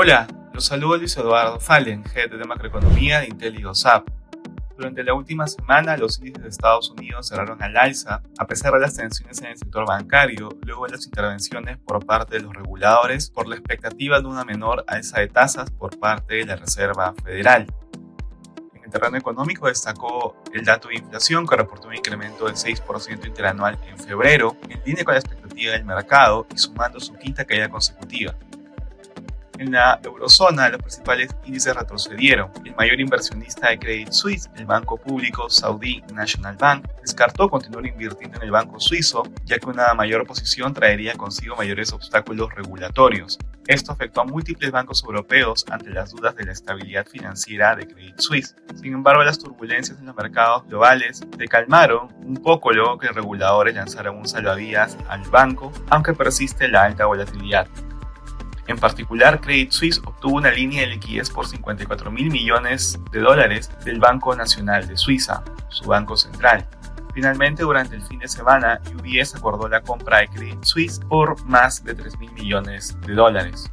Hola, los saludo Luis Eduardo Fallen, Head de Macroeconomía de Intel y Durante la última semana, los índices de Estados Unidos cerraron al alza, a pesar de las tensiones en el sector bancario, luego de las intervenciones por parte de los reguladores por la expectativa de una menor alza de tasas por parte de la Reserva Federal. En el terreno económico destacó el dato de inflación que reportó un incremento del 6% interanual en febrero, en línea con la expectativa del mercado y sumando su quinta caída consecutiva. En la eurozona, los principales índices retrocedieron. El mayor inversionista de Credit Suisse, el banco público Saudi National Bank, descartó continuar invirtiendo en el banco suizo, ya que una mayor posición traería consigo mayores obstáculos regulatorios. Esto afectó a múltiples bancos europeos ante las dudas de la estabilidad financiera de Credit Suisse. Sin embargo, las turbulencias en los mercados globales se calmaron un poco luego que reguladores lanzaron un salvavidas al banco, aunque persiste la alta volatilidad. En particular, Credit Suisse obtuvo una línea de liquidez por 54 mil millones de dólares del Banco Nacional de Suiza, su banco central. Finalmente, durante el fin de semana, UBS acordó la compra de Credit Suisse por más de 3 mil millones de dólares.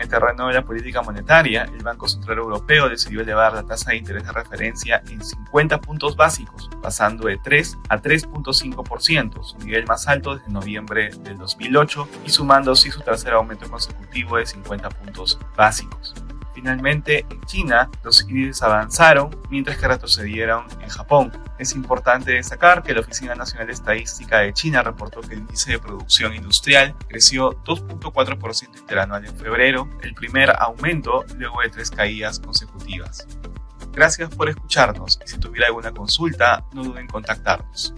En el terreno de la política monetaria, el Banco Central Europeo decidió elevar la tasa de interés de referencia en 50 puntos básicos, pasando de 3 a 3.5%, su nivel más alto desde noviembre del 2008 y sumando así su tercer aumento consecutivo de 50 puntos básicos. Finalmente, en China, los índices avanzaron mientras que retrocedieron en Japón. Es importante destacar que la Oficina Nacional de Estadística de China reportó que el índice de producción industrial creció 2.4% interanual en febrero, el primer aumento luego de tres caídas consecutivas. Gracias por escucharnos y si tuviera alguna consulta, no duden en contactarnos.